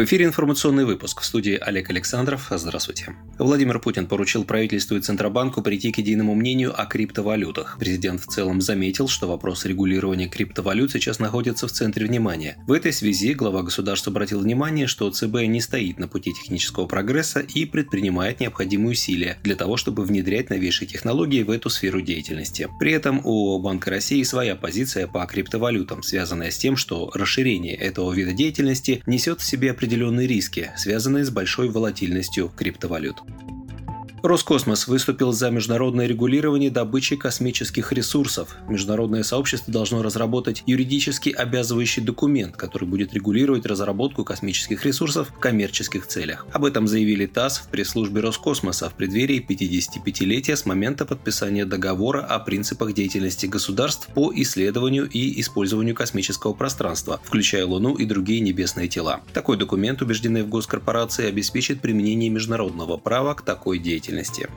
В эфире информационный выпуск. В студии Олег Александров. Здравствуйте. Владимир Путин поручил правительству и Центробанку прийти к единому мнению о криптовалютах. Президент в целом заметил, что вопрос регулирования криптовалют сейчас находится в центре внимания. В этой связи глава государства обратил внимание, что ЦБ не стоит на пути технического прогресса и предпринимает необходимые усилия для того, чтобы внедрять новейшие технологии в эту сферу деятельности. При этом у Банка России своя позиция по криптовалютам, связанная с тем, что расширение этого вида деятельности несет в себе определенные риски, связанные с большой волатильностью криптовалют. Роскосмос выступил за международное регулирование добычи космических ресурсов. Международное сообщество должно разработать юридически обязывающий документ, который будет регулировать разработку космических ресурсов в коммерческих целях. Об этом заявили ТАСС в пресс-службе Роскосмоса в преддверии 55-летия с момента подписания договора о принципах деятельности государств по исследованию и использованию космического пространства, включая Луну и другие небесные тела. Такой документ, убеждены в госкорпорации, обеспечит применение международного права к такой деятельности деятельности.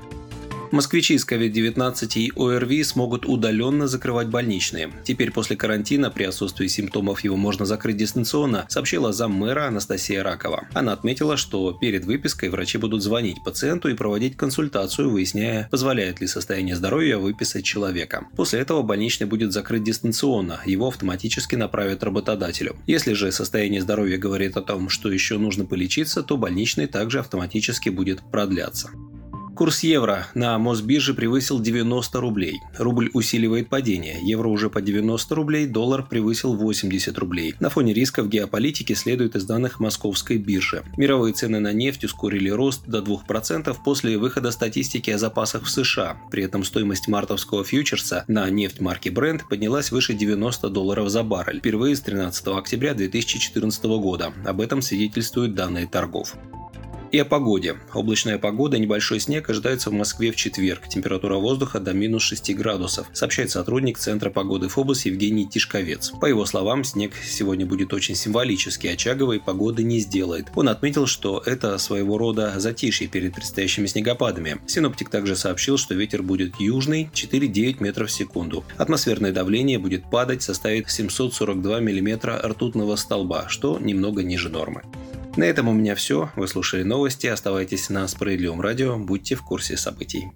Москвичи с COVID-19 и ОРВИ смогут удаленно закрывать больничные. Теперь после карантина при отсутствии симптомов его можно закрыть дистанционно, сообщила заммэра Анастасия Ракова. Она отметила, что перед выпиской врачи будут звонить пациенту и проводить консультацию, выясняя, позволяет ли состояние здоровья выписать человека. После этого больничный будет закрыт дистанционно, его автоматически направят работодателю. Если же состояние здоровья говорит о том, что еще нужно полечиться, то больничный также автоматически будет продляться. Курс евро на Мосбирже превысил 90 рублей. Рубль усиливает падение. Евро уже по 90 рублей, доллар превысил 80 рублей. На фоне рисков геополитики следует из данных московской биржи. Мировые цены на нефть ускорили рост до 2% после выхода статистики о запасах в США. При этом стоимость мартовского фьючерса на нефть марки Brent поднялась выше 90 долларов за баррель, впервые с 13 октября 2014 года. Об этом свидетельствуют данные торгов. И о погоде. Облачная погода, небольшой снег ожидается в Москве в четверг. Температура воздуха до минус 6 градусов, сообщает сотрудник Центра погоды Фобос Евгений Тишковец. По его словам, снег сегодня будет очень символический, очаговой погоды не сделает. Он отметил, что это своего рода затишье перед предстоящими снегопадами. Синоптик также сообщил, что ветер будет южный 4,9 метров в секунду. Атмосферное давление будет падать, составит 742 миллиметра ртутного столба, что немного ниже нормы. На этом у меня все. Вы слушали новости. Оставайтесь на Справедливом радио. Будьте в курсе событий.